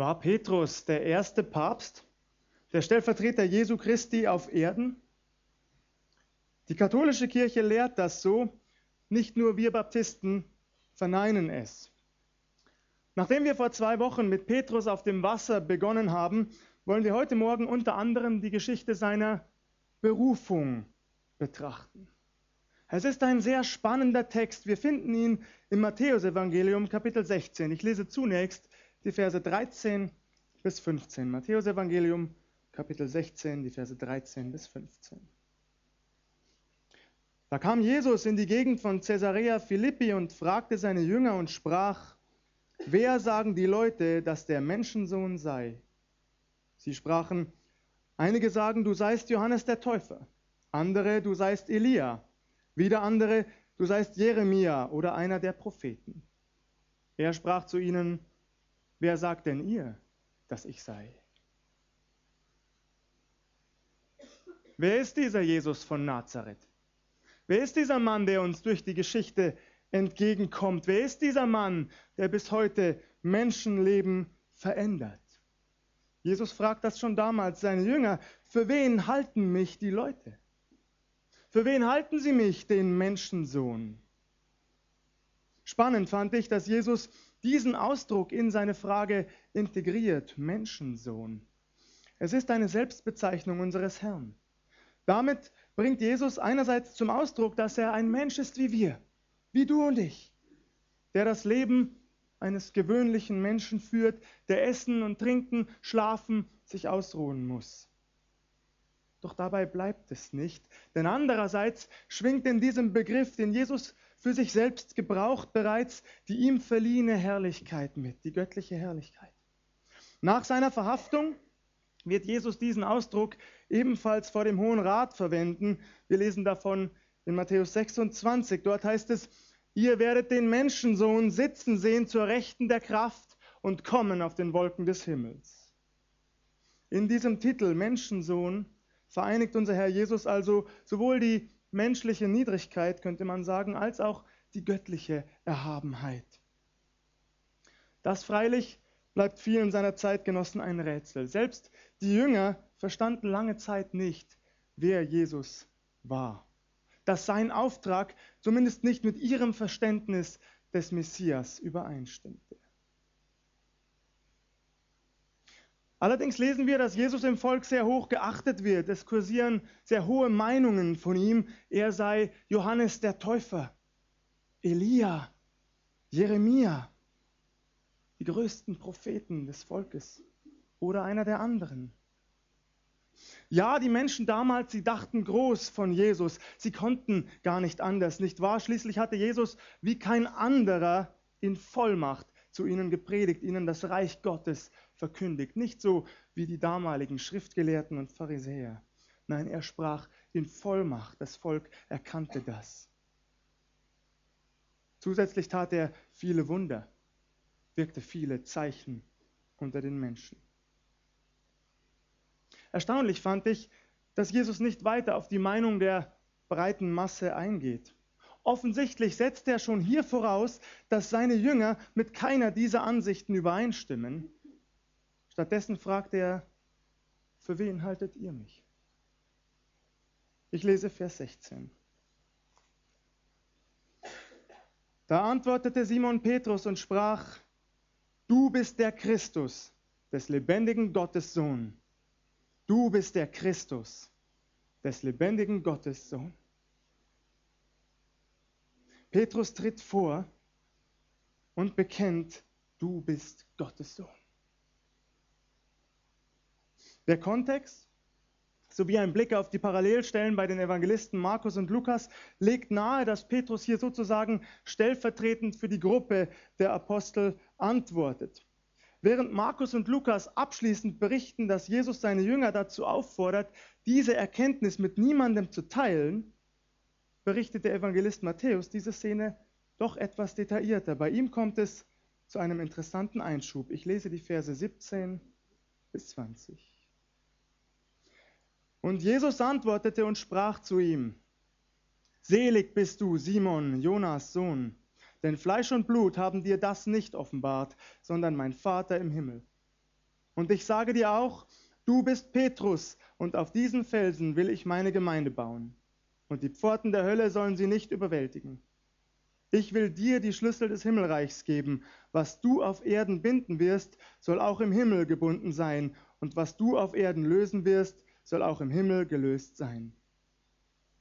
War Petrus der erste Papst, der Stellvertreter Jesu Christi auf Erden? Die katholische Kirche lehrt das so, nicht nur wir Baptisten verneinen es. Nachdem wir vor zwei Wochen mit Petrus auf dem Wasser begonnen haben, wollen wir heute Morgen unter anderem die Geschichte seiner Berufung betrachten. Es ist ein sehr spannender Text. Wir finden ihn im Matthäusevangelium Kapitel 16. Ich lese zunächst die Verse 13 bis 15. Matthäusevangelium Kapitel 16, die Verse 13 bis 15. Da kam Jesus in die Gegend von Caesarea Philippi und fragte seine Jünger und sprach, wer sagen die Leute, dass der Menschensohn sei? Sie sprachen, einige sagen, du seist Johannes der Täufer, andere, du seist Elia wieder andere, du seist Jeremia oder einer der Propheten. Er sprach zu ihnen, wer sagt denn ihr, dass ich sei? Wer ist dieser Jesus von Nazareth? Wer ist dieser Mann, der uns durch die Geschichte entgegenkommt? Wer ist dieser Mann, der bis heute Menschenleben verändert? Jesus fragt das schon damals seine Jünger, für wen halten mich die Leute? Für wen halten Sie mich, den Menschensohn? Spannend fand ich, dass Jesus diesen Ausdruck in seine Frage integriert, Menschensohn. Es ist eine Selbstbezeichnung unseres Herrn. Damit bringt Jesus einerseits zum Ausdruck, dass er ein Mensch ist wie wir, wie du und ich, der das Leben eines gewöhnlichen Menschen führt, der essen und trinken, schlafen, sich ausruhen muss. Doch dabei bleibt es nicht, denn andererseits schwingt in diesem Begriff, den Jesus für sich selbst gebraucht, bereits die ihm verliehene Herrlichkeit mit, die göttliche Herrlichkeit. Nach seiner Verhaftung wird Jesus diesen Ausdruck ebenfalls vor dem Hohen Rat verwenden. Wir lesen davon in Matthäus 26. Dort heißt es, ihr werdet den Menschensohn sitzen sehen zur Rechten der Kraft und kommen auf den Wolken des Himmels. In diesem Titel Menschensohn vereinigt unser Herr Jesus also sowohl die menschliche Niedrigkeit, könnte man sagen, als auch die göttliche Erhabenheit. Das freilich bleibt vielen seiner Zeitgenossen ein Rätsel. Selbst die Jünger verstanden lange Zeit nicht, wer Jesus war. Dass sein Auftrag zumindest nicht mit ihrem Verständnis des Messias übereinstimmte. Allerdings lesen wir, dass Jesus im Volk sehr hoch geachtet wird. Es kursieren sehr hohe Meinungen von ihm. Er sei Johannes der Täufer, Elia, Jeremia, die größten Propheten des Volkes oder einer der anderen. Ja, die Menschen damals, sie dachten groß von Jesus. Sie konnten gar nicht anders, nicht wahr? Schließlich hatte Jesus wie kein anderer in Vollmacht zu ihnen gepredigt, ihnen das Reich Gottes verkündigt. Nicht so wie die damaligen Schriftgelehrten und Pharisäer. Nein, er sprach in Vollmacht. Das Volk erkannte das. Zusätzlich tat er viele Wunder, wirkte viele Zeichen unter den Menschen. Erstaunlich fand ich, dass Jesus nicht weiter auf die Meinung der breiten Masse eingeht. Offensichtlich setzt er schon hier voraus, dass seine Jünger mit keiner dieser Ansichten übereinstimmen. Stattdessen fragt er, für wen haltet ihr mich? Ich lese Vers 16. Da antwortete Simon Petrus und sprach, du bist der Christus, des lebendigen Gottes Sohn. Du bist der Christus, des lebendigen Gottes Sohn. Petrus tritt vor und bekennt, du bist Gottes Sohn. Der Kontext sowie ein Blick auf die Parallelstellen bei den Evangelisten Markus und Lukas legt nahe, dass Petrus hier sozusagen stellvertretend für die Gruppe der Apostel antwortet. Während Markus und Lukas abschließend berichten, dass Jesus seine Jünger dazu auffordert, diese Erkenntnis mit niemandem zu teilen, berichtet der Evangelist Matthäus diese Szene doch etwas detaillierter. Bei ihm kommt es zu einem interessanten Einschub. Ich lese die Verse 17 bis 20. Und Jesus antwortete und sprach zu ihm, Selig bist du, Simon, Jonas Sohn, denn Fleisch und Blut haben dir das nicht offenbart, sondern mein Vater im Himmel. Und ich sage dir auch, du bist Petrus, und auf diesen Felsen will ich meine Gemeinde bauen. Und die Pforten der Hölle sollen sie nicht überwältigen. Ich will dir die Schlüssel des Himmelreichs geben. Was du auf Erden binden wirst, soll auch im Himmel gebunden sein. Und was du auf Erden lösen wirst, soll auch im Himmel gelöst sein.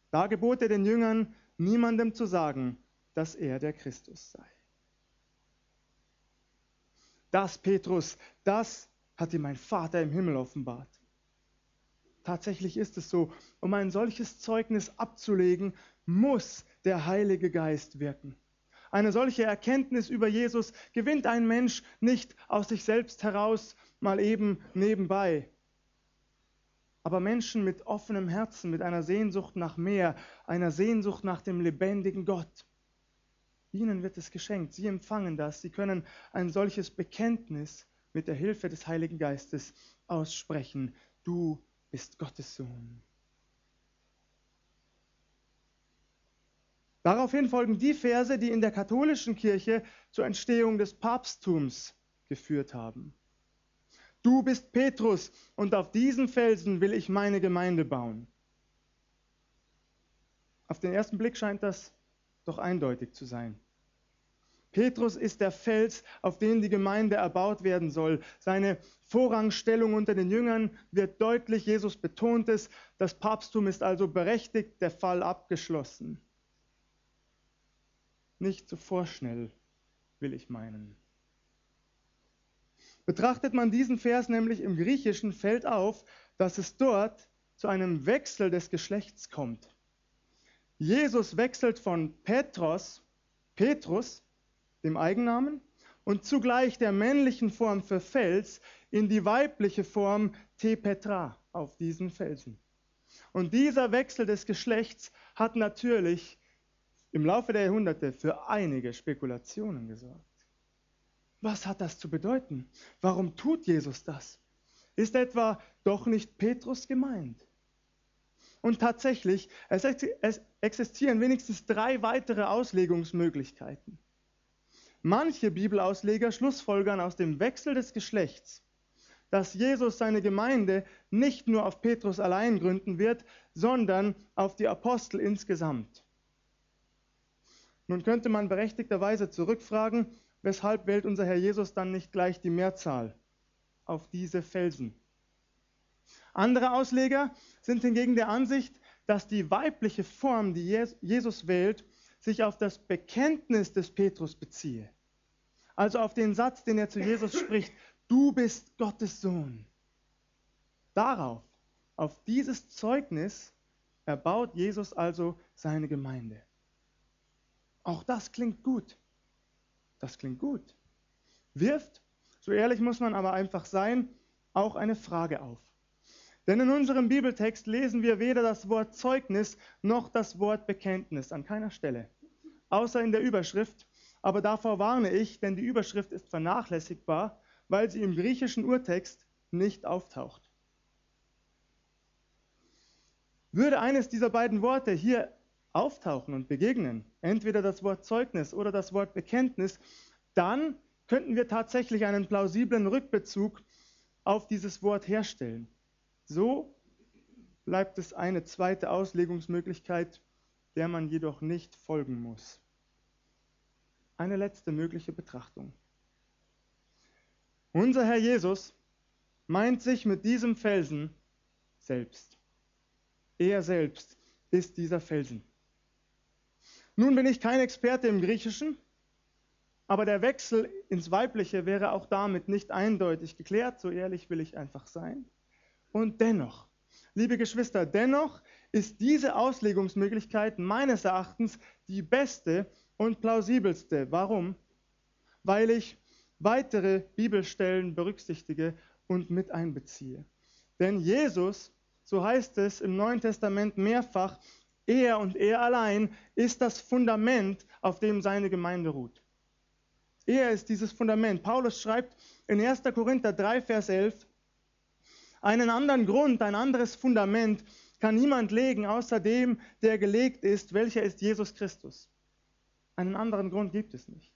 Da gebot er den Jüngern, niemandem zu sagen, dass er der Christus sei. Das, Petrus, das hat dir mein Vater im Himmel offenbart. Tatsächlich ist es so. Um ein solches Zeugnis abzulegen, muss der Heilige Geist wirken. Eine solche Erkenntnis über Jesus gewinnt ein Mensch nicht aus sich selbst heraus, mal eben nebenbei. Aber Menschen mit offenem Herzen, mit einer Sehnsucht nach mehr, einer Sehnsucht nach dem lebendigen Gott, ihnen wird es geschenkt. Sie empfangen das. Sie können ein solches Bekenntnis mit der Hilfe des Heiligen Geistes aussprechen. Du bist Gottes Sohn. Daraufhin folgen die Verse, die in der katholischen Kirche zur Entstehung des Papsttums geführt haben. Du bist Petrus und auf diesen Felsen will ich meine Gemeinde bauen. Auf den ersten Blick scheint das doch eindeutig zu sein. Petrus ist der Fels, auf den die Gemeinde erbaut werden soll. Seine Vorrangstellung unter den Jüngern wird deutlich. Jesus betont es. Das Papsttum ist also berechtigt, der Fall abgeschlossen. Nicht so vorschnell, will ich meinen. Betrachtet man diesen Vers nämlich im Griechischen, fällt auf, dass es dort zu einem Wechsel des Geschlechts kommt. Jesus wechselt von Petros, Petrus, dem Eigennamen, und zugleich der männlichen Form für Fels in die weibliche Form Tepetra auf diesen Felsen. Und dieser Wechsel des Geschlechts hat natürlich im Laufe der Jahrhunderte für einige Spekulationen gesorgt. Was hat das zu bedeuten? Warum tut Jesus das? Ist etwa doch nicht Petrus gemeint? Und tatsächlich, es existieren wenigstens drei weitere Auslegungsmöglichkeiten. Manche Bibelausleger schlussfolgern aus dem Wechsel des Geschlechts, dass Jesus seine Gemeinde nicht nur auf Petrus allein gründen wird, sondern auf die Apostel insgesamt. Nun könnte man berechtigterweise zurückfragen, weshalb wählt unser Herr Jesus dann nicht gleich die Mehrzahl auf diese Felsen? Andere Ausleger sind hingegen der Ansicht, dass die weibliche Form, die Jesus wählt, sich auf das Bekenntnis des Petrus beziehe. Also auf den Satz, den er zu Jesus spricht, du bist Gottes Sohn. Darauf, auf dieses Zeugnis, erbaut Jesus also seine Gemeinde. Auch das klingt gut. Das klingt gut. Wirft, so ehrlich muss man aber einfach sein, auch eine Frage auf. Denn in unserem Bibeltext lesen wir weder das Wort Zeugnis noch das Wort Bekenntnis an keiner Stelle, außer in der Überschrift. Aber davor warne ich, denn die Überschrift ist vernachlässigbar, weil sie im griechischen Urtext nicht auftaucht. Würde eines dieser beiden Worte hier auftauchen und begegnen, entweder das Wort Zeugnis oder das Wort Bekenntnis, dann könnten wir tatsächlich einen plausiblen Rückbezug auf dieses Wort herstellen. So bleibt es eine zweite Auslegungsmöglichkeit, der man jedoch nicht folgen muss. Eine letzte mögliche Betrachtung. Unser Herr Jesus meint sich mit diesem Felsen selbst. Er selbst ist dieser Felsen. Nun bin ich kein Experte im Griechischen, aber der Wechsel ins Weibliche wäre auch damit nicht eindeutig geklärt, so ehrlich will ich einfach sein. Und dennoch, liebe Geschwister, dennoch ist diese Auslegungsmöglichkeit meines Erachtens die beste und plausibelste. Warum? Weil ich weitere Bibelstellen berücksichtige und mit einbeziehe. Denn Jesus, so heißt es im Neuen Testament mehrfach, er und er allein ist das Fundament, auf dem seine Gemeinde ruht. Er ist dieses Fundament. Paulus schreibt in 1. Korinther 3, Vers 11, einen anderen Grund, ein anderes Fundament kann niemand legen, außer dem, der gelegt ist, welcher ist Jesus Christus. Einen anderen Grund gibt es nicht.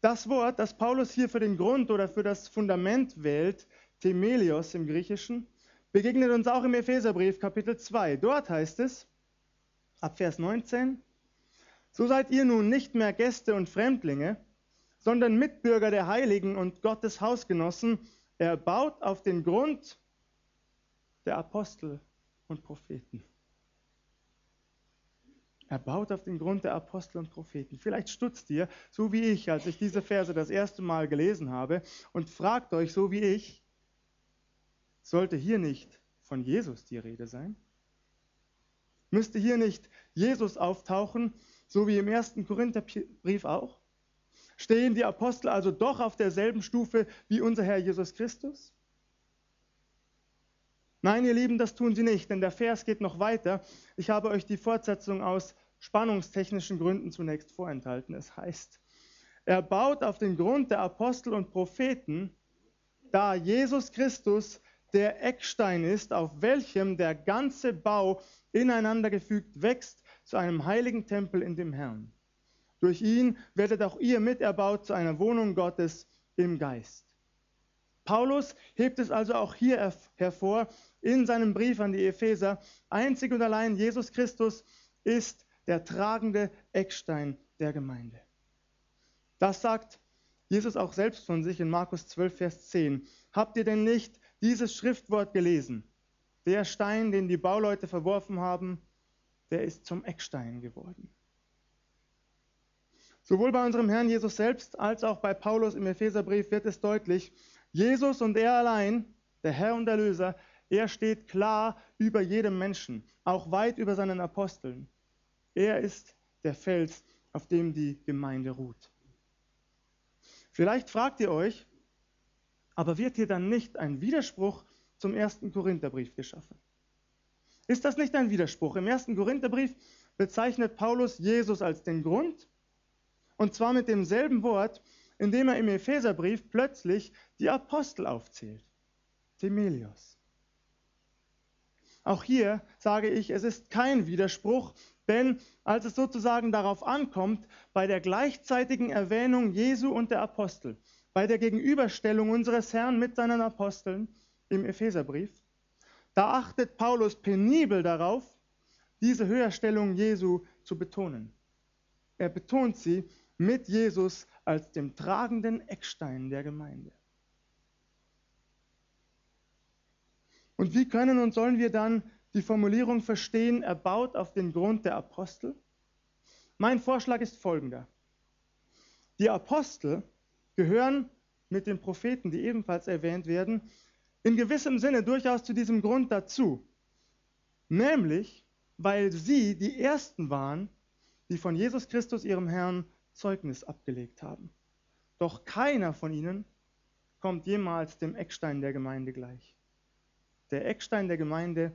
Das Wort, das Paulus hier für den Grund oder für das Fundament wählt, Themelios im Griechischen, begegnet uns auch im Epheserbrief Kapitel 2. Dort heißt es, ab Vers 19, so seid ihr nun nicht mehr Gäste und Fremdlinge, sondern Mitbürger der Heiligen und Gottes Hausgenossen. Er baut auf den Grund der Apostel und Propheten. Er baut auf den Grund der Apostel und Propheten. Vielleicht stutzt ihr, so wie ich, als ich diese Verse das erste Mal gelesen habe, und fragt euch, so wie ich, sollte hier nicht von Jesus die Rede sein? Müsste hier nicht Jesus auftauchen, so wie im ersten Korintherbrief auch? Stehen die Apostel also doch auf derselben Stufe wie unser Herr Jesus Christus? Nein, ihr Lieben, das tun sie nicht, denn der Vers geht noch weiter. Ich habe euch die Fortsetzung aus spannungstechnischen Gründen zunächst vorenthalten. Es heißt, er baut auf den Grund der Apostel und Propheten, da Jesus Christus der Eckstein ist, auf welchem der ganze Bau ineinander gefügt wächst zu einem heiligen Tempel in dem Herrn. Durch ihn werdet auch ihr miterbaut zu einer Wohnung Gottes im Geist. Paulus hebt es also auch hier hervor in seinem Brief an die Epheser. Einzig und allein Jesus Christus ist der tragende Eckstein der Gemeinde. Das sagt Jesus auch selbst von sich in Markus 12, Vers 10. Habt ihr denn nicht dieses Schriftwort gelesen? Der Stein, den die Bauleute verworfen haben, der ist zum Eckstein geworden. Sowohl bei unserem Herrn Jesus selbst als auch bei Paulus im Epheserbrief wird es deutlich, Jesus und er allein, der Herr und Erlöser, er steht klar über jedem Menschen, auch weit über seinen Aposteln. Er ist der Fels, auf dem die Gemeinde ruht. Vielleicht fragt ihr euch, aber wird hier dann nicht ein Widerspruch zum ersten Korintherbrief geschaffen? Ist das nicht ein Widerspruch? Im ersten Korintherbrief bezeichnet Paulus Jesus als den Grund und zwar mit demselben Wort, indem er im Epheserbrief plötzlich die Apostel aufzählt. Themelios. Auch hier sage ich, es ist kein Widerspruch, denn als es sozusagen darauf ankommt, bei der gleichzeitigen Erwähnung Jesu und der Apostel, bei der Gegenüberstellung unseres Herrn mit seinen Aposteln im Epheserbrief, da achtet Paulus penibel darauf, diese Höherstellung Jesu zu betonen. Er betont sie mit Jesus als dem tragenden Eckstein der Gemeinde. Und wie können und sollen wir dann die Formulierung verstehen, er baut auf den Grund der Apostel? Mein Vorschlag ist folgender. Die Apostel gehören mit den Propheten, die ebenfalls erwähnt werden, in gewissem Sinne durchaus zu diesem Grund dazu. Nämlich, weil sie die Ersten waren, die von Jesus Christus, ihrem Herrn, Zeugnis abgelegt haben. Doch keiner von ihnen kommt jemals dem Eckstein der Gemeinde gleich. Der Eckstein der Gemeinde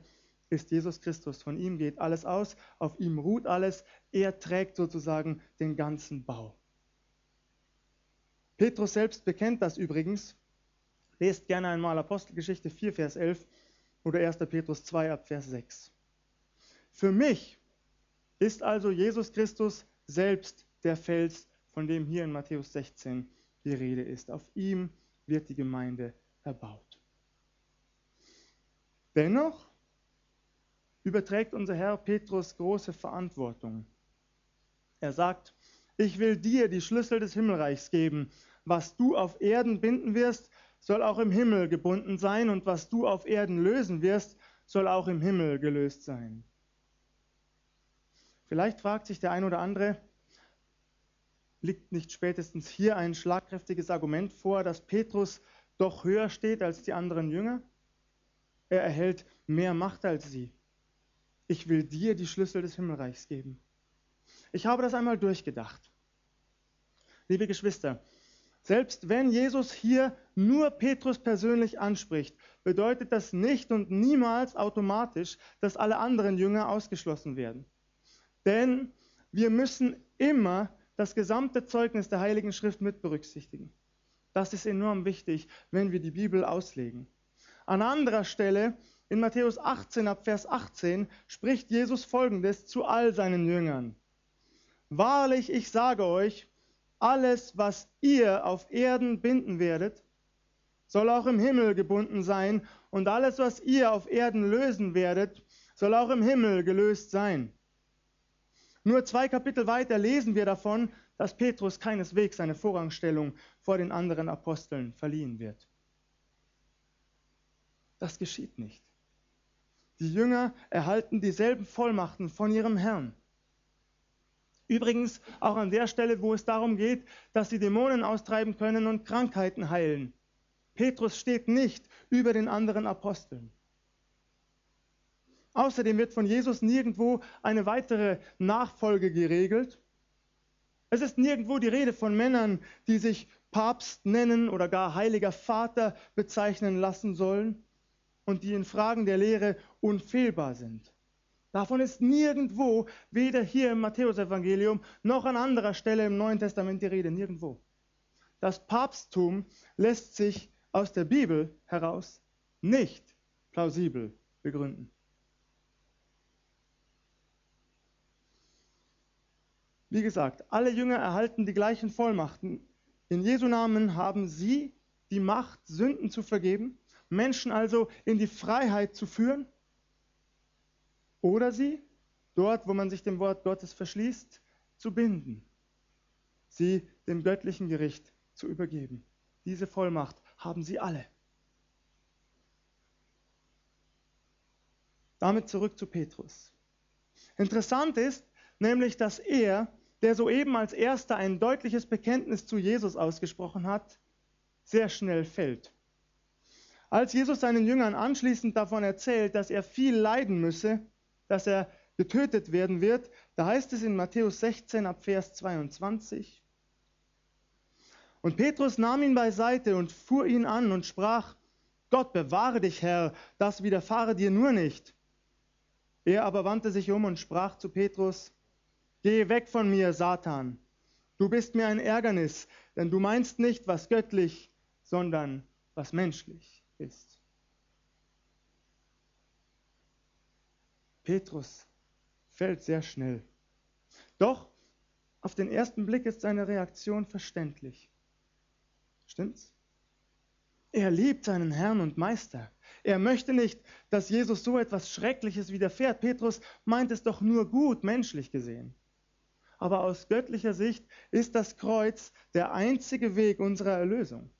ist Jesus Christus. Von ihm geht alles aus, auf ihm ruht alles. Er trägt sozusagen den ganzen Bau. Petrus selbst bekennt das übrigens. Lest gerne einmal Apostelgeschichte 4, Vers 11 oder 1. Petrus 2 ab Vers 6. Für mich ist also Jesus Christus selbst der Fels, von dem hier in Matthäus 16 die Rede ist. Auf ihm wird die Gemeinde erbaut. Dennoch überträgt unser Herr Petrus große Verantwortung. Er sagt, ich will dir die Schlüssel des Himmelreichs geben. Was du auf Erden binden wirst, soll auch im Himmel gebunden sein, und was du auf Erden lösen wirst, soll auch im Himmel gelöst sein. Vielleicht fragt sich der ein oder andere, liegt nicht spätestens hier ein schlagkräftiges Argument vor, dass Petrus doch höher steht als die anderen Jünger? Er erhält mehr Macht als sie. Ich will dir die Schlüssel des Himmelreichs geben. Ich habe das einmal durchgedacht. Liebe Geschwister, selbst wenn Jesus hier nur Petrus persönlich anspricht, bedeutet das nicht und niemals automatisch, dass alle anderen Jünger ausgeschlossen werden. Denn wir müssen immer das gesamte Zeugnis der Heiligen Schrift mit berücksichtigen. Das ist enorm wichtig, wenn wir die Bibel auslegen. An anderer Stelle, in Matthäus 18 ab Vers 18, spricht Jesus folgendes zu all seinen Jüngern. Wahrlich, ich sage euch, alles, was ihr auf Erden binden werdet, soll auch im Himmel gebunden sein, und alles, was ihr auf Erden lösen werdet, soll auch im Himmel gelöst sein. Nur zwei Kapitel weiter lesen wir davon, dass Petrus keineswegs eine Vorrangstellung vor den anderen Aposteln verliehen wird. Das geschieht nicht. Die Jünger erhalten dieselben Vollmachten von ihrem Herrn. Übrigens auch an der Stelle, wo es darum geht, dass sie Dämonen austreiben können und Krankheiten heilen. Petrus steht nicht über den anderen Aposteln. Außerdem wird von Jesus nirgendwo eine weitere Nachfolge geregelt. Es ist nirgendwo die Rede von Männern, die sich Papst nennen oder gar heiliger Vater bezeichnen lassen sollen und die in Fragen der Lehre unfehlbar sind. Davon ist nirgendwo, weder hier im Matthäusevangelium noch an anderer Stelle im Neuen Testament die Rede, nirgendwo. Das Papsttum lässt sich aus der Bibel heraus nicht plausibel begründen. Wie gesagt, alle Jünger erhalten die gleichen Vollmachten. In Jesu Namen haben sie die Macht, Sünden zu vergeben, Menschen also in die Freiheit zu führen. Oder sie, dort wo man sich dem Wort Gottes verschließt, zu binden, sie dem göttlichen Gericht zu übergeben. Diese Vollmacht haben sie alle. Damit zurück zu Petrus. Interessant ist nämlich, dass er, der soeben als erster ein deutliches Bekenntnis zu Jesus ausgesprochen hat, sehr schnell fällt. Als Jesus seinen Jüngern anschließend davon erzählt, dass er viel leiden müsse, dass er getötet werden wird, da heißt es in Matthäus 16 ab Vers 22, und Petrus nahm ihn beiseite und fuhr ihn an und sprach, Gott bewahre dich, Herr, das widerfahre dir nur nicht. Er aber wandte sich um und sprach zu Petrus, Geh weg von mir, Satan, du bist mir ein Ärgernis, denn du meinst nicht, was göttlich, sondern was menschlich ist. Petrus fällt sehr schnell. Doch auf den ersten Blick ist seine Reaktion verständlich. Stimmt's? Er liebt seinen Herrn und Meister. Er möchte nicht, dass Jesus so etwas Schreckliches widerfährt. Petrus meint es doch nur gut, menschlich gesehen. Aber aus göttlicher Sicht ist das Kreuz der einzige Weg unserer Erlösung.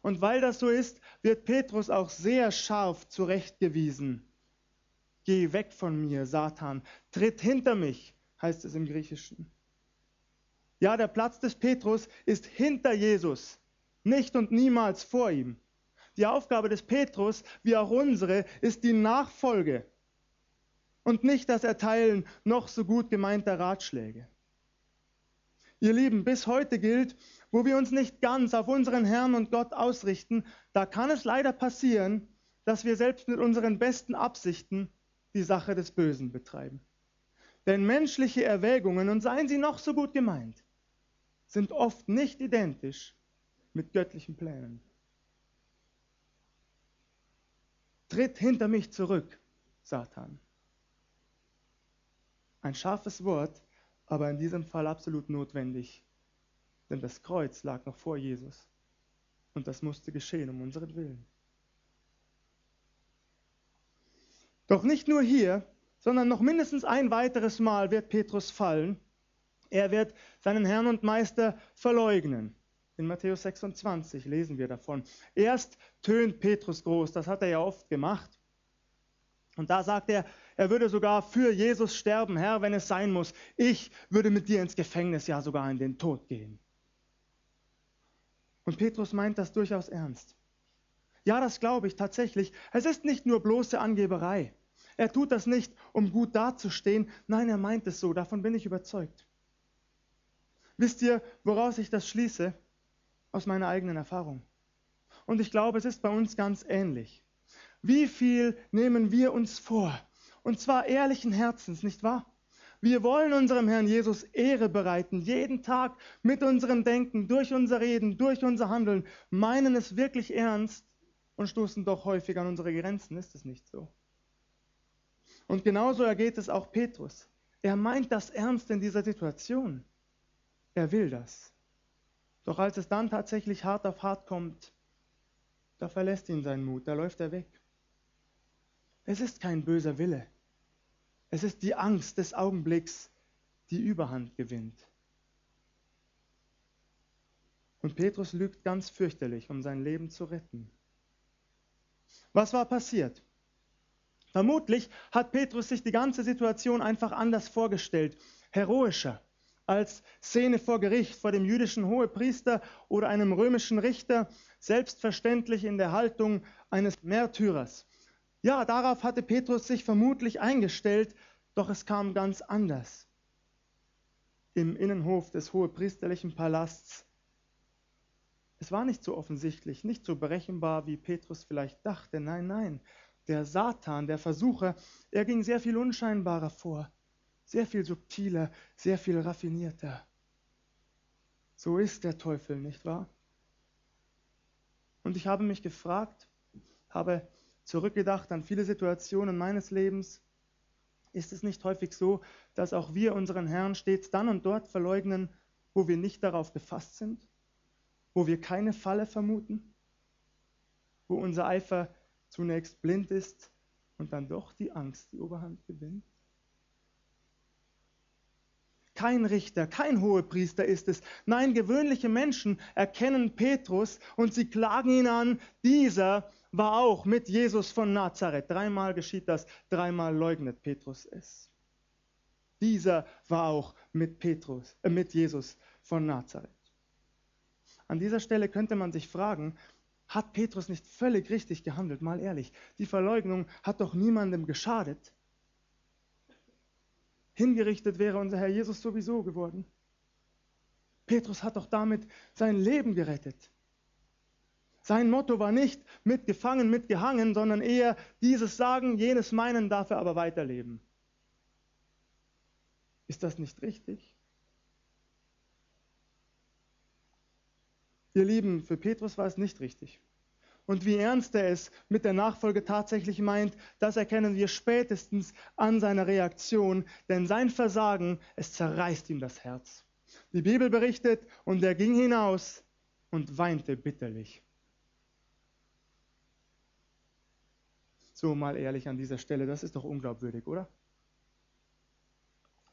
Und weil das so ist, wird Petrus auch sehr scharf zurechtgewiesen. Geh weg von mir, Satan, tritt hinter mich, heißt es im Griechischen. Ja, der Platz des Petrus ist hinter Jesus nicht und niemals vor ihm. Die Aufgabe des Petrus, wie auch unsere, ist die Nachfolge und nicht das Erteilen noch so gut gemeinter Ratschläge. Ihr Lieben, bis heute gilt, wo wir uns nicht ganz auf unseren Herrn und Gott ausrichten, da kann es leider passieren, dass wir selbst mit unseren besten Absichten die Sache des Bösen betreiben. Denn menschliche Erwägungen, und seien sie noch so gut gemeint, sind oft nicht identisch mit göttlichen Plänen. Tritt hinter mich zurück, Satan. Ein scharfes Wort, aber in diesem Fall absolut notwendig, denn das Kreuz lag noch vor Jesus und das musste geschehen um unseren Willen. Doch nicht nur hier, sondern noch mindestens ein weiteres Mal wird Petrus fallen. Er wird seinen Herrn und Meister verleugnen. In Matthäus 26 lesen wir davon. Erst tönt Petrus groß, das hat er ja oft gemacht. Und da sagt er, er würde sogar für Jesus sterben, Herr, wenn es sein muss. Ich würde mit dir ins Gefängnis, ja sogar in den Tod gehen. Und Petrus meint das durchaus ernst. Ja, das glaube ich tatsächlich. Es ist nicht nur bloße Angeberei. Er tut das nicht, um gut dazustehen. Nein, er meint es so. Davon bin ich überzeugt. Wisst ihr, woraus ich das schließe? aus meiner eigenen Erfahrung. Und ich glaube, es ist bei uns ganz ähnlich. Wie viel nehmen wir uns vor? Und zwar ehrlichen Herzens, nicht wahr? Wir wollen unserem Herrn Jesus Ehre bereiten, jeden Tag mit unserem Denken, durch unser Reden, durch unser Handeln, meinen es wirklich ernst und stoßen doch häufig an unsere Grenzen. Ist es nicht so? Und genauso ergeht es auch Petrus. Er meint das ernst in dieser Situation. Er will das. Doch als es dann tatsächlich hart auf hart kommt, da verlässt ihn sein Mut, da läuft er weg. Es ist kein böser Wille. Es ist die Angst des Augenblicks, die Überhand gewinnt. Und Petrus lügt ganz fürchterlich, um sein Leben zu retten. Was war passiert? Vermutlich hat Petrus sich die ganze Situation einfach anders vorgestellt, heroischer, als Szene vor Gericht, vor dem jüdischen Hohepriester oder einem römischen Richter, selbstverständlich in der Haltung eines Märtyrers. Ja, darauf hatte Petrus sich vermutlich eingestellt, doch es kam ganz anders. Im Innenhof des hohepriesterlichen Palasts. Es war nicht so offensichtlich, nicht so berechenbar, wie Petrus vielleicht dachte. Nein, nein, der Satan, der Versucher, er ging sehr viel unscheinbarer vor, sehr viel subtiler, sehr viel raffinierter. So ist der Teufel, nicht wahr? Und ich habe mich gefragt, habe zurückgedacht an viele Situationen meines Lebens, ist es nicht häufig so, dass auch wir unseren Herrn stets dann und dort verleugnen, wo wir nicht darauf gefasst sind, wo wir keine Falle vermuten, wo unser Eifer zunächst blind ist und dann doch die Angst die Oberhand gewinnt? Kein Richter, kein Hohepriester ist es. Nein, gewöhnliche Menschen erkennen Petrus und sie klagen ihn an, dieser war auch mit Jesus von Nazareth. Dreimal geschieht das, dreimal leugnet Petrus es. Dieser war auch mit Petrus, äh, mit Jesus von Nazareth. An dieser Stelle könnte man sich fragen, hat Petrus nicht völlig richtig gehandelt, mal ehrlich? Die Verleugnung hat doch niemandem geschadet. Hingerichtet wäre unser Herr Jesus sowieso geworden. Petrus hat doch damit sein Leben gerettet. Sein Motto war nicht mitgefangen, mitgehangen, sondern eher dieses Sagen, jenes Meinen darf er aber weiterleben. Ist das nicht richtig? Ihr Lieben, für Petrus war es nicht richtig. Und wie ernst er es mit der Nachfolge tatsächlich meint, das erkennen wir spätestens an seiner Reaktion, denn sein Versagen, es zerreißt ihm das Herz. Die Bibel berichtet, und er ging hinaus und weinte bitterlich. So mal ehrlich an dieser Stelle, das ist doch unglaubwürdig, oder?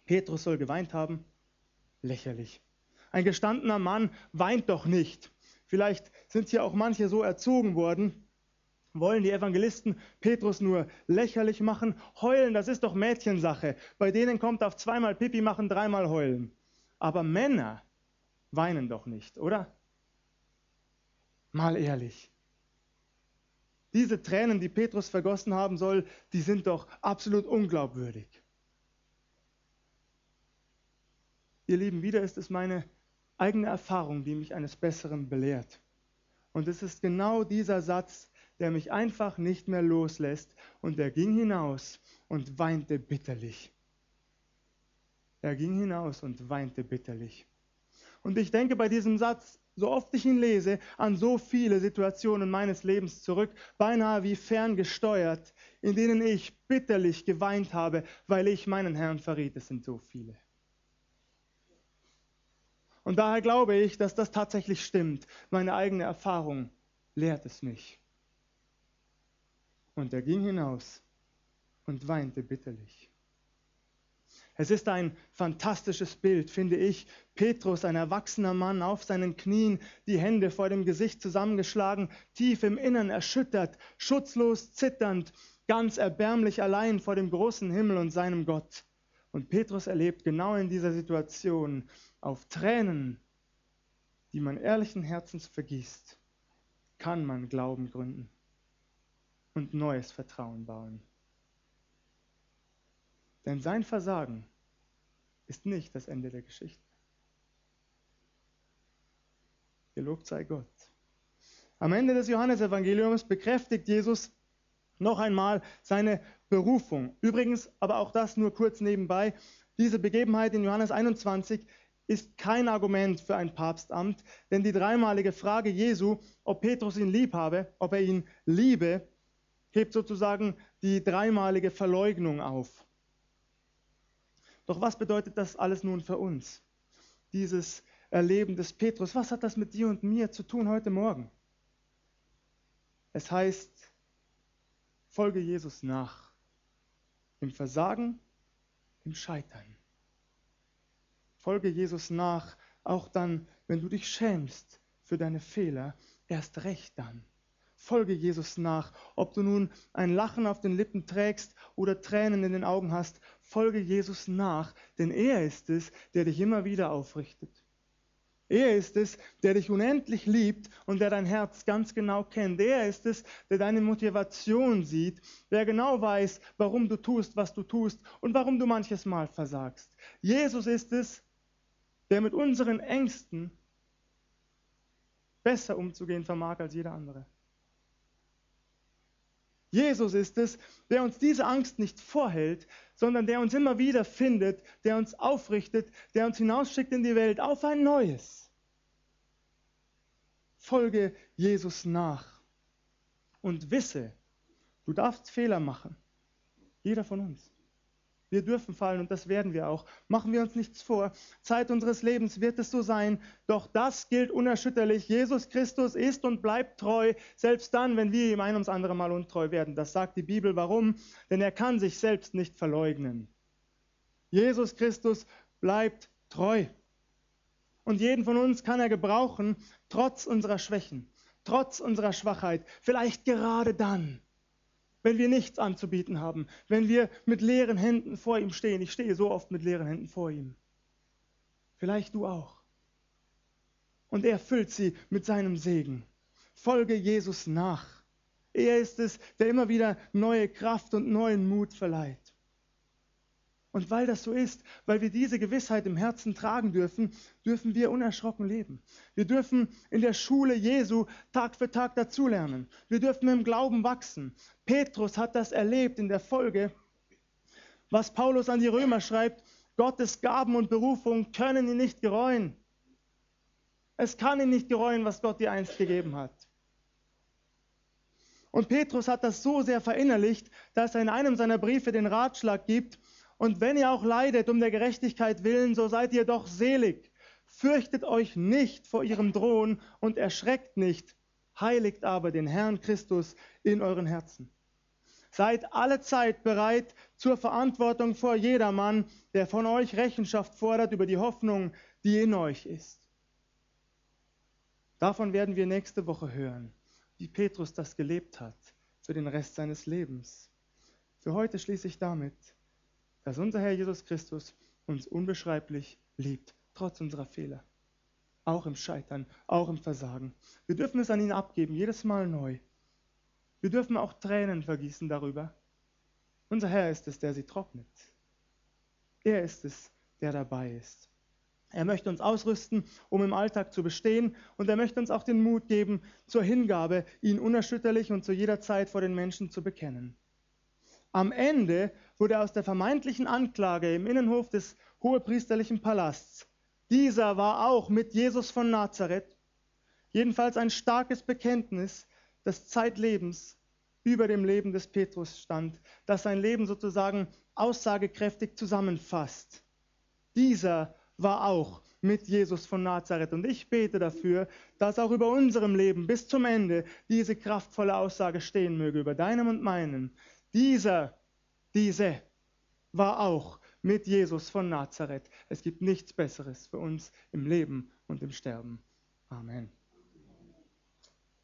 Petrus soll geweint haben? Lächerlich. Ein gestandener Mann weint doch nicht. Vielleicht sind hier auch manche so erzogen worden, wollen die Evangelisten Petrus nur lächerlich machen. Heulen, das ist doch Mädchensache. Bei denen kommt auf zweimal Pipi machen, dreimal heulen. Aber Männer weinen doch nicht, oder? Mal ehrlich. Diese Tränen, die Petrus vergossen haben soll, die sind doch absolut unglaubwürdig. Ihr Lieben, wieder ist es meine eigene Erfahrung, die mich eines Besseren belehrt. Und es ist genau dieser Satz, der mich einfach nicht mehr loslässt. Und er ging hinaus und weinte bitterlich. Er ging hinaus und weinte bitterlich. Und ich denke bei diesem Satz so oft ich ihn lese, an so viele Situationen meines Lebens zurück, beinahe wie ferngesteuert, in denen ich bitterlich geweint habe, weil ich meinen Herrn verriet. Es sind so viele. Und daher glaube ich, dass das tatsächlich stimmt. Meine eigene Erfahrung lehrt es mich. Und er ging hinaus und weinte bitterlich. Es ist ein fantastisches Bild, finde ich. Petrus, ein erwachsener Mann, auf seinen Knien, die Hände vor dem Gesicht zusammengeschlagen, tief im Innern erschüttert, schutzlos, zitternd, ganz erbärmlich allein vor dem großen Himmel und seinem Gott. Und Petrus erlebt genau in dieser Situation auf Tränen, die man ehrlichen Herzens vergießt, kann man Glauben gründen und neues Vertrauen bauen. Denn sein Versagen ist nicht das Ende der Geschichte. Gelobt sei Gott. Am Ende des Johannesevangeliums bekräftigt Jesus noch einmal seine Berufung. Übrigens, aber auch das nur kurz nebenbei, diese Begebenheit in Johannes 21 ist kein Argument für ein Papstamt, denn die dreimalige Frage Jesu, ob Petrus ihn lieb habe, ob er ihn liebe, hebt sozusagen die dreimalige Verleugnung auf. Doch was bedeutet das alles nun für uns? Dieses Erleben des Petrus. Was hat das mit dir und mir zu tun heute Morgen? Es heißt, folge Jesus nach. Im Versagen, im Scheitern. Folge Jesus nach, auch dann, wenn du dich schämst für deine Fehler, erst recht dann. Folge Jesus nach, ob du nun ein Lachen auf den Lippen trägst oder Tränen in den Augen hast, folge Jesus nach, denn er ist es, der dich immer wieder aufrichtet. Er ist es, der dich unendlich liebt und der dein Herz ganz genau kennt. Er ist es, der deine Motivation sieht, der genau weiß, warum du tust, was du tust und warum du manches Mal versagst. Jesus ist es, der mit unseren Ängsten besser umzugehen vermag als jeder andere. Jesus ist es, der uns diese Angst nicht vorhält, sondern der uns immer wieder findet, der uns aufrichtet, der uns hinausschickt in die Welt auf ein neues. Folge Jesus nach und wisse, du darfst Fehler machen. Jeder von uns. Wir dürfen fallen und das werden wir auch. Machen wir uns nichts vor. Zeit unseres Lebens wird es so sein. Doch das gilt unerschütterlich. Jesus Christus ist und bleibt treu, selbst dann, wenn wir ihm ein ums andere Mal untreu werden. Das sagt die Bibel. Warum? Denn er kann sich selbst nicht verleugnen. Jesus Christus bleibt treu. Und jeden von uns kann er gebrauchen, trotz unserer Schwächen, trotz unserer Schwachheit. Vielleicht gerade dann, wenn wir nichts anzubieten haben, wenn wir mit leeren Händen vor ihm stehen. Ich stehe so oft mit leeren Händen vor ihm. Vielleicht du auch. Und er füllt sie mit seinem Segen. Folge Jesus nach. Er ist es, der immer wieder neue Kraft und neuen Mut verleiht. Und weil das so ist, weil wir diese Gewissheit im Herzen tragen dürfen, dürfen wir unerschrocken leben. Wir dürfen in der Schule Jesu Tag für Tag dazulernen. Wir dürfen im Glauben wachsen. Petrus hat das erlebt in der Folge, was Paulus an die Römer schreibt, Gottes Gaben und Berufung können ihn nicht gereuen. Es kann ihn nicht gereuen, was Gott dir einst gegeben hat. Und Petrus hat das so sehr verinnerlicht, dass er in einem seiner Briefe den Ratschlag gibt, und wenn ihr auch leidet um der Gerechtigkeit willen, so seid ihr doch selig. Fürchtet euch nicht vor ihrem Drohen und erschreckt nicht. Heiligt aber den Herrn Christus in euren Herzen. Seid alle Zeit bereit zur Verantwortung vor jedermann, der von euch Rechenschaft fordert über die Hoffnung, die in euch ist. Davon werden wir nächste Woche hören, wie Petrus das gelebt hat für den Rest seines Lebens. Für heute schließe ich damit dass unser Herr Jesus Christus uns unbeschreiblich liebt, trotz unserer Fehler. Auch im Scheitern, auch im Versagen. Wir dürfen es an ihn abgeben, jedes Mal neu. Wir dürfen auch Tränen vergießen darüber. Unser Herr ist es, der sie trocknet. Er ist es, der dabei ist. Er möchte uns ausrüsten, um im Alltag zu bestehen, und er möchte uns auch den Mut geben zur Hingabe, ihn unerschütterlich und zu jeder Zeit vor den Menschen zu bekennen. Am Ende wurde aus der vermeintlichen Anklage im Innenhof des hohepriesterlichen Palasts, dieser war auch mit Jesus von Nazareth, jedenfalls ein starkes Bekenntnis des Zeitlebens über dem Leben des Petrus stand, das sein Leben sozusagen aussagekräftig zusammenfasst. Dieser war auch mit Jesus von Nazareth. Und ich bete dafür, dass auch über unserem Leben bis zum Ende diese kraftvolle Aussage stehen möge, über deinem und meinem, dieser, diese war auch mit Jesus von Nazareth. Es gibt nichts Besseres für uns im Leben und im Sterben. Amen.